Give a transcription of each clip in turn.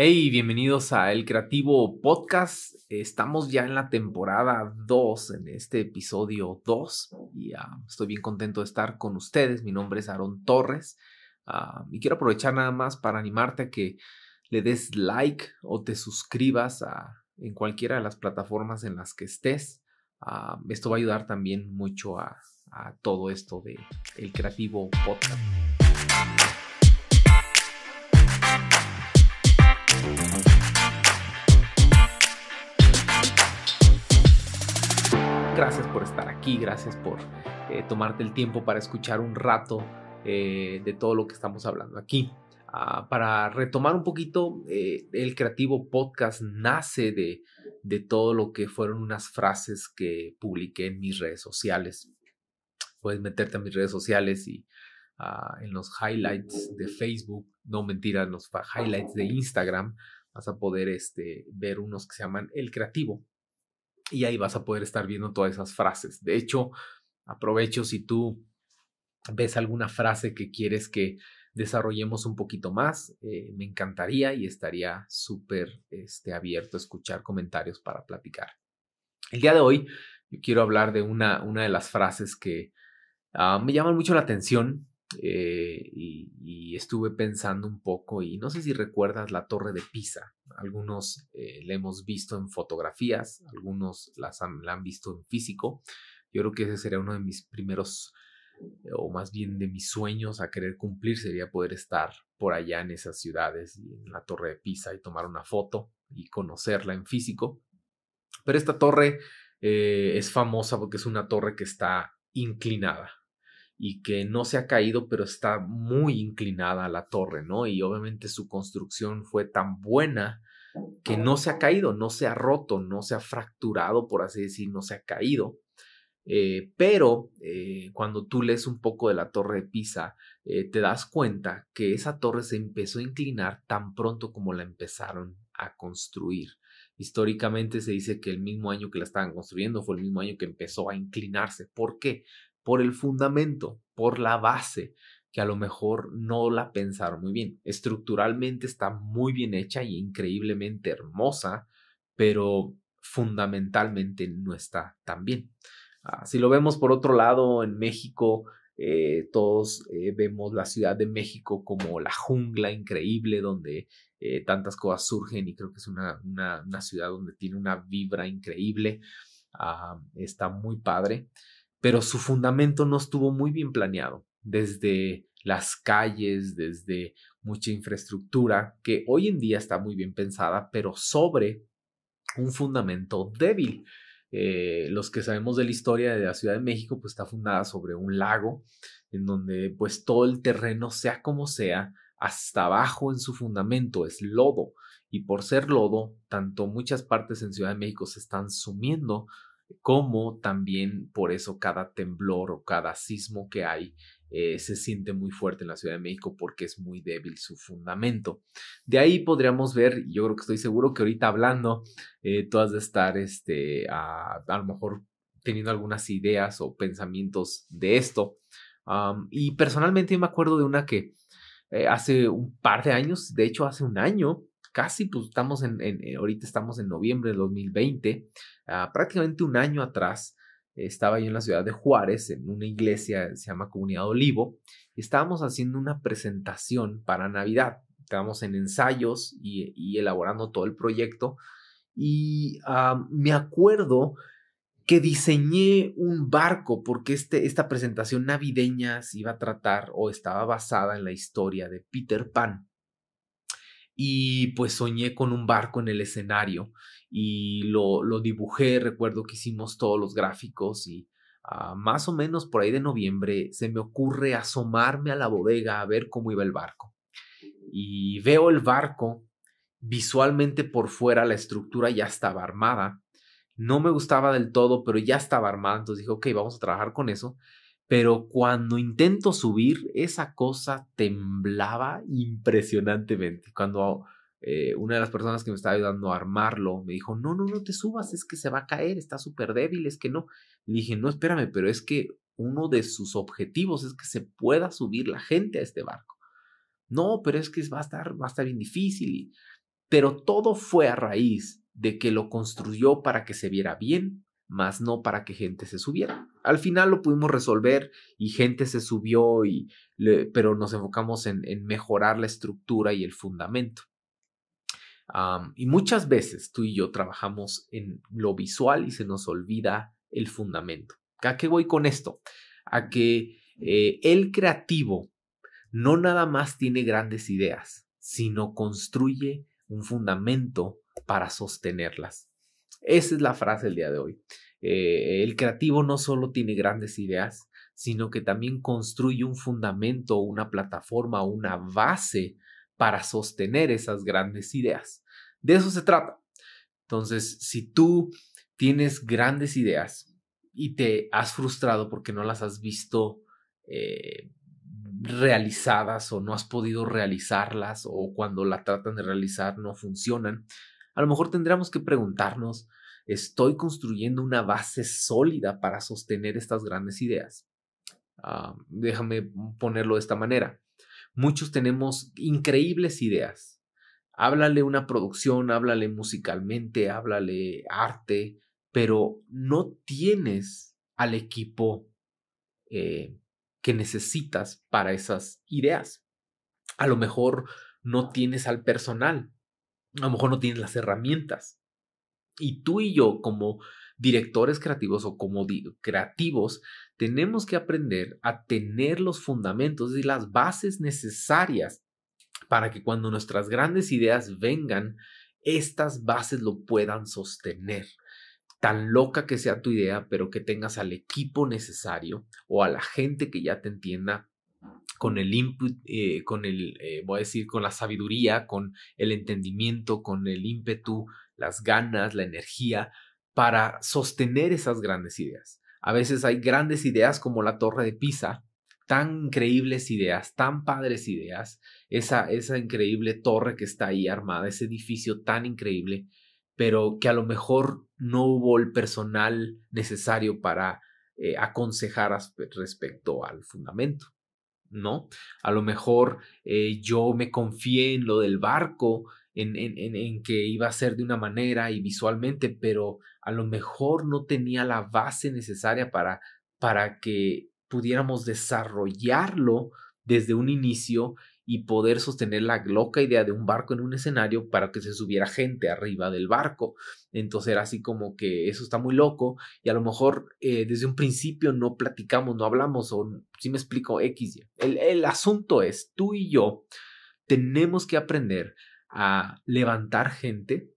Hey, bienvenidos a El Creativo Podcast. Estamos ya en la temporada 2, en este episodio 2, y uh, estoy bien contento de estar con ustedes. Mi nombre es Aaron Torres uh, y quiero aprovechar nada más para animarte a que le des like o te suscribas a, en cualquiera de las plataformas en las que estés. Uh, esto va a ayudar también mucho a, a todo esto de El Creativo Podcast. Gracias por estar aquí, gracias por eh, tomarte el tiempo para escuchar un rato eh, de todo lo que estamos hablando aquí. Uh, para retomar un poquito, eh, el creativo podcast nace de, de todo lo que fueron unas frases que publiqué en mis redes sociales. Puedes meterte a mis redes sociales y uh, en los highlights de Facebook, no mentira, en los highlights de Instagram, vas a poder este, ver unos que se llaman El Creativo y ahí vas a poder estar viendo todas esas frases. De hecho, aprovecho si tú ves alguna frase que quieres que desarrollemos un poquito más, eh, me encantaría y estaría súper este, abierto a escuchar comentarios para platicar. El día de hoy yo quiero hablar de una, una de las frases que uh, me llaman mucho la atención eh, y, estuve pensando un poco y no sé si recuerdas la torre de Pisa. Algunos eh, la hemos visto en fotografías, algunos las han, la han visto en físico. Yo creo que ese sería uno de mis primeros o más bien de mis sueños a querer cumplir sería poder estar por allá en esas ciudades y en la torre de Pisa y tomar una foto y conocerla en físico. Pero esta torre eh, es famosa porque es una torre que está inclinada y que no se ha caído, pero está muy inclinada la torre, ¿no? Y obviamente su construcción fue tan buena que no se ha caído, no se ha roto, no se ha fracturado, por así decir, no se ha caído. Eh, pero eh, cuando tú lees un poco de la torre de Pisa, eh, te das cuenta que esa torre se empezó a inclinar tan pronto como la empezaron a construir. Históricamente se dice que el mismo año que la estaban construyendo fue el mismo año que empezó a inclinarse. ¿Por qué? Por el fundamento, por la base, que a lo mejor no la pensaron muy bien. Estructuralmente está muy bien hecha y increíblemente hermosa, pero fundamentalmente no está tan bien. Ah, si lo vemos por otro lado, en México, eh, todos eh, vemos la Ciudad de México como la jungla increíble donde eh, tantas cosas surgen y creo que es una, una, ciudad donde tiene una vibra increíble. Ah, está muy padre pero su fundamento no estuvo muy bien planeado, desde las calles, desde mucha infraestructura, que hoy en día está muy bien pensada, pero sobre un fundamento débil. Eh, los que sabemos de la historia de la Ciudad de México, pues está fundada sobre un lago, en donde pues todo el terreno, sea como sea, hasta abajo en su fundamento es lodo. Y por ser lodo, tanto muchas partes en Ciudad de México se están sumiendo como también por eso cada temblor o cada sismo que hay eh, se siente muy fuerte en la Ciudad de México porque es muy débil su fundamento. De ahí podríamos ver, yo creo que estoy seguro que ahorita hablando, eh, tú has de estar este, a, lo mejor teniendo algunas ideas o pensamientos de esto. y personalmente me acuerdo de una que eh, hace un par de años, de hecho hace un año, casi, pues estamos en, eh, ahorita estamos en noviembre de 2020, ah, prácticamente un año atrás, estaba yo en la ciudad de Juárez, en una iglesia, se llama Comunidad Olivo, estábamos haciendo una presentación para Navidad. Estábamos en ensayos y, elaborando todo el proyecto. Y ah, me acuerdo que diseñé un barco porque este, esta presentación navideña se iba a tratar o estaba basada en la historia de Peter Pan y pues soñé con un barco en el escenario y lo, lo dibujé, recuerdo que hicimos todos los gráficos y uh, más o menos por ahí de noviembre se me ocurre asomarme a la bodega a ver cómo iba el barco. Y veo el barco, visualmente por fuera la estructura ya estaba armada, no me gustaba del todo, pero ya estaba armada, entonces dije, ok, vamos a trabajar con eso pero cuando intento subir, esa cosa temblaba impresionantemente. Cuando eh, una de las personas que me estaba ayudando a armarlo me dijo, no, no, no te subas, es que se va a caer, está súper débil, es que no. Le dije, no, espérame, pero es que uno de sus objetivos es que se pueda subir la gente a este barco. No, pero es que va a estar, va a estar bien difícil. pero todo fue a raíz de que lo construyó para que se viera bien, más no para que gente se subiera. Al final lo pudimos resolver y gente se subió, y pero nos enfocamos en, mejorar la estructura y el fundamento. y muchas veces tú y yo trabajamos en lo visual y se nos olvida el fundamento. ¿A qué voy con esto? A que eh, el creativo no nada más tiene grandes ideas, sino construye un fundamento para sostenerlas. Esa es la frase del día de hoy. Eh, el creativo no solo tiene grandes ideas, sino que también construye un fundamento, una plataforma, una base para sostener esas grandes ideas. De eso se trata. Entonces, si tú tienes grandes ideas y te has frustrado porque no las has visto eh, realizadas o no has podido realizarlas o cuando la tratan de realizar no funcionan, a lo mejor tendríamos que preguntarnos, ¿estoy construyendo una base sólida para sostener estas grandes ideas? Ah, déjame ponerlo de esta manera. Muchos tenemos increíbles ideas. Háblale una producción, háblale musicalmente, háblale arte, pero no tienes al equipo eh, que necesitas para esas ideas. A lo mejor no tienes al personal, a lo mejor no tienes las herramientas. Y tú y yo como directores creativos o como creativos tenemos que aprender a tener los fundamentos y las bases necesarias para que cuando nuestras grandes ideas vengan, estas bases lo puedan sostener tan loca que sea tu idea, pero que tengas al equipo necesario o a la gente que ya te entienda con el input, eh, con el, eh, voy a decir, con la sabiduría, con el entendimiento, con el ímpetu, las ganas, la energía para sostener esas grandes ideas. A veces hay grandes ideas como la torre de Pisa, tan increíbles ideas, tan padres ideas, esa, esa increíble torre que está ahí armada, ese edificio tan increíble, pero que a lo mejor no hubo el personal necesario para eh, aconsejar respecto al fundamento, ¿no? A lo mejor eh, yo me confié en lo del barco, en, en, que iba a ser de una manera y visualmente, pero a lo mejor no tenía la base necesaria para, para que pudiéramos desarrollarlo desde un inicio y poder sostener la loca idea de un barco en un escenario para que se subiera gente arriba del barco. Entonces era así como que eso está muy loco y a lo mejor eh, desde un principio no platicamos, no hablamos o si me explico X. El, el asunto es, tú y yo tenemos que aprender a levantar gente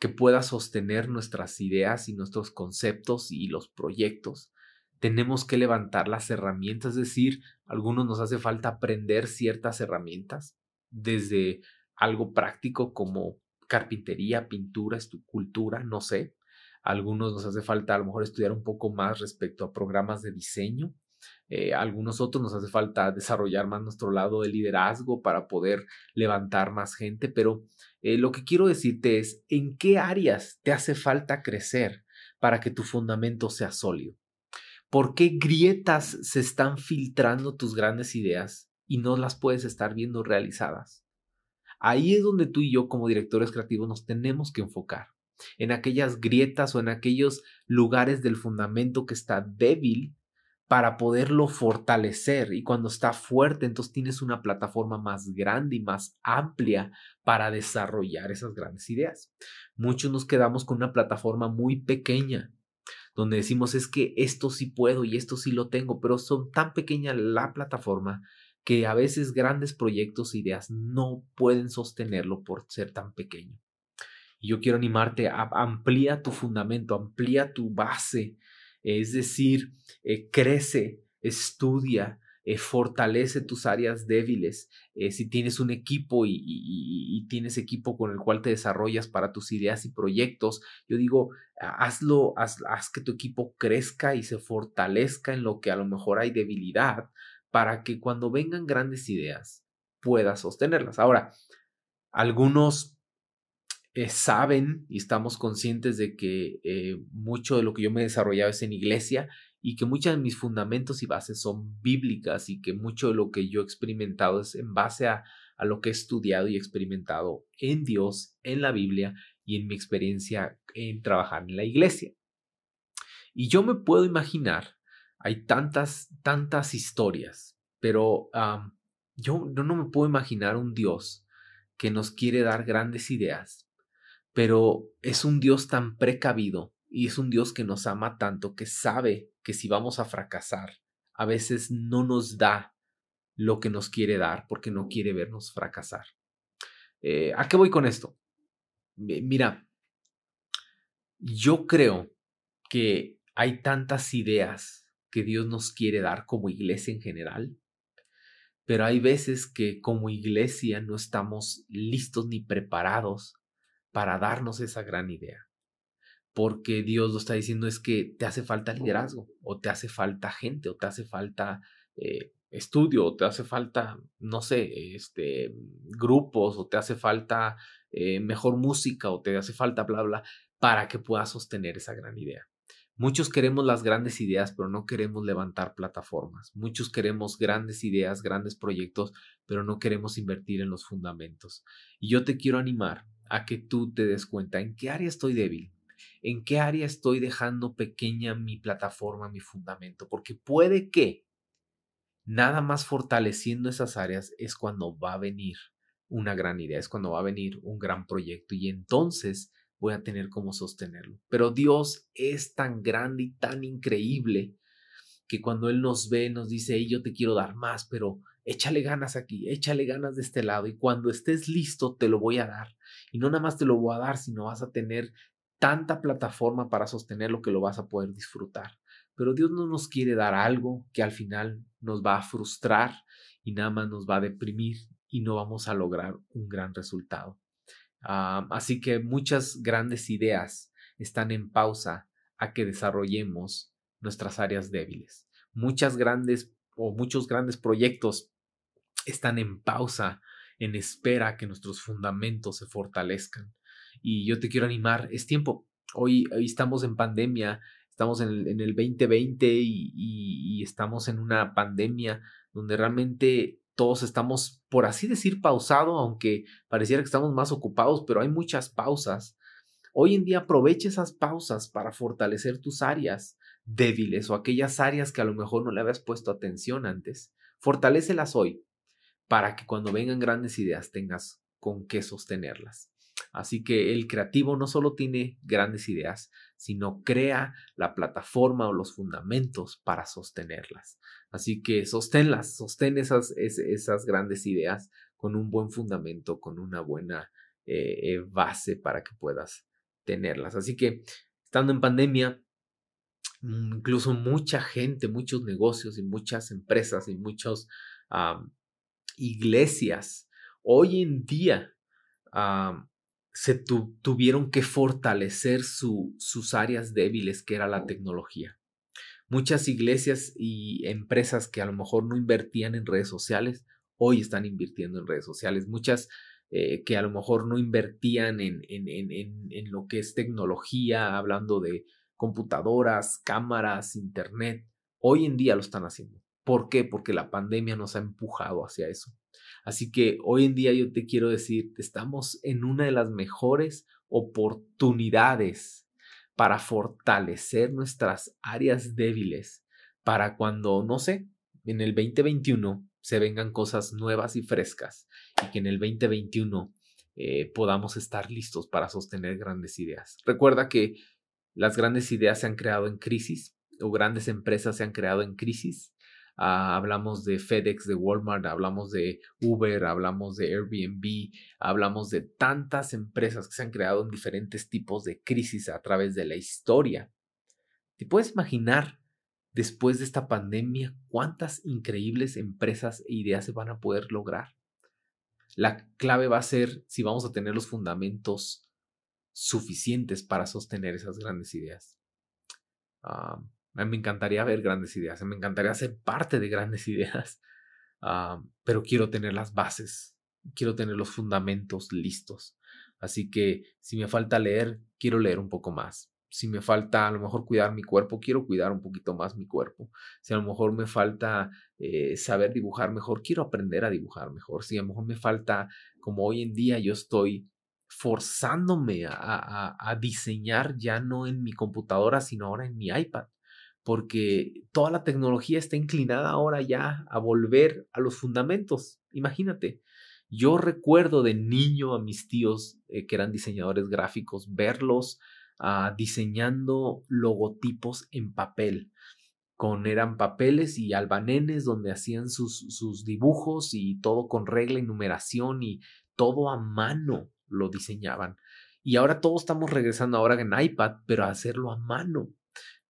que pueda sostener nuestras ideas y nuestros conceptos y los proyectos tenemos que levantar las herramientas, es decir, algunos nos hace falta aprender ciertas herramientas, desde algo práctico como carpintería, pintura, escultura, no sé. Algunos nos hace falta a lo mejor estudiar un poco más respecto a programas de diseño. Eh, algunos otros nos hace falta desarrollar más nuestro lado de liderazgo para poder levantar más gente, pero eh, lo que quiero decirte es en qué áreas te hace falta crecer para que tu fundamento sea sólido. ¿Por qué grietas se están filtrando tus grandes ideas y no las puedes estar viendo realizadas? Ahí es donde tú y yo como directores creativos nos tenemos que enfocar, en aquellas grietas o en aquellos lugares del fundamento que está débil para poderlo fortalecer y cuando está fuerte entonces tienes una plataforma más grande y más amplia para desarrollar esas grandes ideas. Muchos nos quedamos con una plataforma muy pequeña donde decimos es que esto sí puedo y esto sí lo tengo, pero son tan pequeña la plataforma que a veces grandes proyectos e ideas no pueden sostenerlo por ser tan pequeño. Y yo quiero animarte a amplía tu fundamento, amplía tu base, es decir, eh, crece, estudia, eh, fortalece tus áreas débiles. Eh, si tienes un equipo y, tienes equipo con el cual te desarrollas para tus ideas y proyectos, yo digo, hazlo, haz, que tu equipo crezca y se fortalezca en lo que a lo mejor hay debilidad para que cuando vengan grandes ideas puedas sostenerlas. Ahora, algunos eh, saben y estamos conscientes de que mucho de lo que yo me he desarrollado es en iglesia y que muchos de mis fundamentos y bases son bíblicas y que mucho de lo que yo he experimentado es en base a, a lo que he estudiado y experimentado en Dios, en la Biblia y en mi experiencia en trabajar en la iglesia. Y yo me puedo imaginar, hay tantas, tantas historias, pero yo no me puedo imaginar un Dios que nos quiere dar grandes ideas, pero es un Dios tan precavido y es un Dios que nos ama tanto que sabe que si vamos a fracasar, a veces no nos da lo que nos quiere dar porque no quiere vernos fracasar. Eh, ¿A qué voy con esto? Mira, yo creo que hay tantas ideas que Dios nos quiere dar como iglesia en general, pero hay veces que como iglesia no estamos listos ni preparados para darnos esa gran idea. Porque Dios lo está diciendo es que te hace falta liderazgo, o te hace falta gente, o te hace falta eh, estudio, o te hace falta, no sé, este, grupos, o te hace falta eh, mejor música, o te hace falta bla, bla, para que puedas sostener esa gran idea. Muchos queremos las grandes ideas, pero no queremos levantar plataformas. Muchos queremos grandes ideas, grandes proyectos, pero no queremos invertir en los fundamentos. Y yo te quiero animar a que tú te des cuenta en qué área estoy débil, en qué área estoy dejando pequeña mi plataforma, mi fundamento, porque puede que nada más fortaleciendo esas áreas es cuando va a venir una gran idea, es cuando va a venir un gran proyecto y entonces voy a tener cómo sostenerlo. Pero Dios es tan grande y tan increíble que cuando Él nos ve, nos dice, yo te quiero dar más, pero échale ganas aquí, échale ganas de este lado y cuando estés listo te lo voy a dar. Y no nada más te lo voy a dar, sino vas a tener tanta plataforma para sostenerlo que lo vas a poder disfrutar. Pero Dios no nos quiere dar algo que al final nos va a frustrar y nada más nos va a deprimir y no vamos a lograr un gran resultado. Así que muchas grandes ideas están en pausa a que desarrollemos nuestras áreas débiles. Muchas grandes o muchos grandes proyectos están en pausa en espera que nuestros fundamentos se fortalezcan. Y yo te quiero animar, es tiempo. Hoy, estamos en pandemia, estamos en el, en el 2020 y, y, estamos en una pandemia donde realmente todos estamos, por así decir, pausado, aunque pareciera que estamos más ocupados, pero hay muchas pausas. Hoy en día aprovecha esas pausas para fortalecer tus áreas débiles o aquellas áreas que a lo mejor no le habías puesto atención antes. Fortalécelas hoy para que cuando vengan grandes ideas tengas con qué sostenerlas. Así que el creativo no solo tiene grandes ideas, sino crea la plataforma o los fundamentos para sostenerlas. Así que sosténlas, sostén esas, esas grandes ideas con un buen fundamento, con una buena eh, base para que puedas tenerlas. Así que estando en pandemia, incluso mucha gente, muchos negocios y muchas empresas y muchas iglesias hoy en día se tuvieron que fortalecer sus áreas débiles, que era la tecnología. Muchas iglesias y empresas que a lo mejor no invertían en redes sociales, hoy están invirtiendo en redes sociales. Muchas eh, que a lo mejor no invertían en, en, en, en, lo que es tecnología, hablando de computadoras, cámaras, internet, hoy en día lo están haciendo. ¿Por qué? Porque la pandemia nos ha empujado hacia eso. Así que hoy en día yo te quiero decir, estamos en una de las mejores oportunidades para fortalecer nuestras áreas débiles para cuando, no sé, en el 2021 se vengan cosas nuevas y frescas y que en el 2021 eh, podamos estar listos para sostener grandes ideas. Recuerda que las grandes ideas se han creado en crisis o grandes empresas se han creado en crisis Ah, hablamos de FedEx, de Walmart, hablamos de Uber, hablamos de Airbnb, hablamos de tantas empresas que se han creado en diferentes tipos de crisis a través de la historia. ¿Te puedes imaginar después de esta pandemia cuántas increíbles empresas e ideas se van a poder lograr? La clave va a ser si vamos a tener los fundamentos suficientes para sostener esas grandes ideas. Me encantaría ver grandes ideas, me encantaría ser parte de grandes ideas, ah, pero quiero tener las bases, quiero tener los fundamentos listos. Así que si me falta leer, quiero leer un poco más. Si me falta a lo mejor cuidar mi cuerpo, quiero cuidar un poquito más mi cuerpo. Si a lo mejor me falta eh, saber dibujar mejor, quiero aprender a dibujar mejor. Si a lo mejor me falta, como hoy en día yo estoy forzándome a, a diseñar ya no en mi computadora, sino ahora en mi iPad porque toda la tecnología está inclinada ahora ya a volver a los fundamentos. Imagínate, yo recuerdo de niño a mis tíos eh, que eran diseñadores gráficos, verlos ah, diseñando logotipos en papel. Con, eran papeles y albanenes donde hacían sus, sus dibujos y todo con regla y numeración y todo a mano lo diseñaban. Y ahora todos estamos regresando ahora en iPad, pero a hacerlo a mano.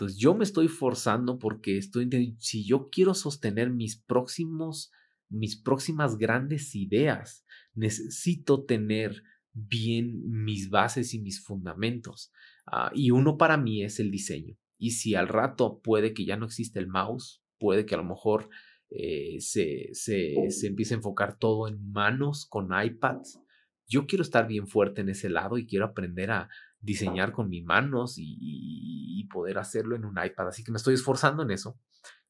Entonces yo me estoy forzando porque estoy si yo quiero sostener mis próximos mis próximas grandes ideas, necesito tener bien mis bases y mis fundamentos. Ah, y uno para mí es el diseño. Y si al rato puede que ya no existe el mouse, puede que a lo mejor eh, se, se, se empiece a enfocar todo en manos con iPads. Yo quiero estar bien fuerte en ese lado y quiero aprender a, diseñar con mis manos y, poder hacerlo en un iPad. Así que me estoy esforzando en eso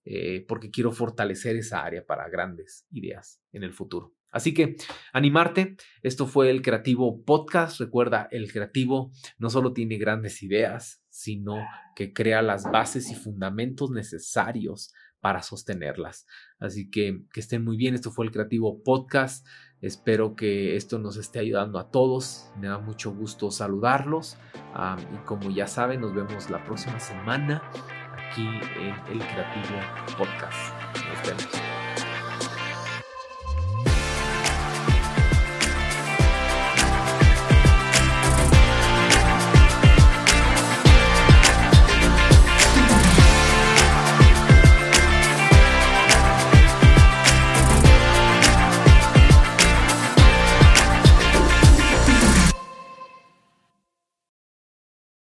eh, porque quiero fortalecer esa área para grandes ideas en el futuro. Así que animarte, esto fue el Creativo Podcast. Recuerda, el Creativo no solo tiene grandes ideas, sino que crea las bases y fundamentos necesarios para sostenerlas. Así que que estén muy bien. Esto fue el Creativo Podcast. Espero que esto nos esté ayudando a todos. Me da mucho gusto saludarlos. y como ya saben, nos vemos la próxima semana aquí en el Creativo Podcast. Nos vemos.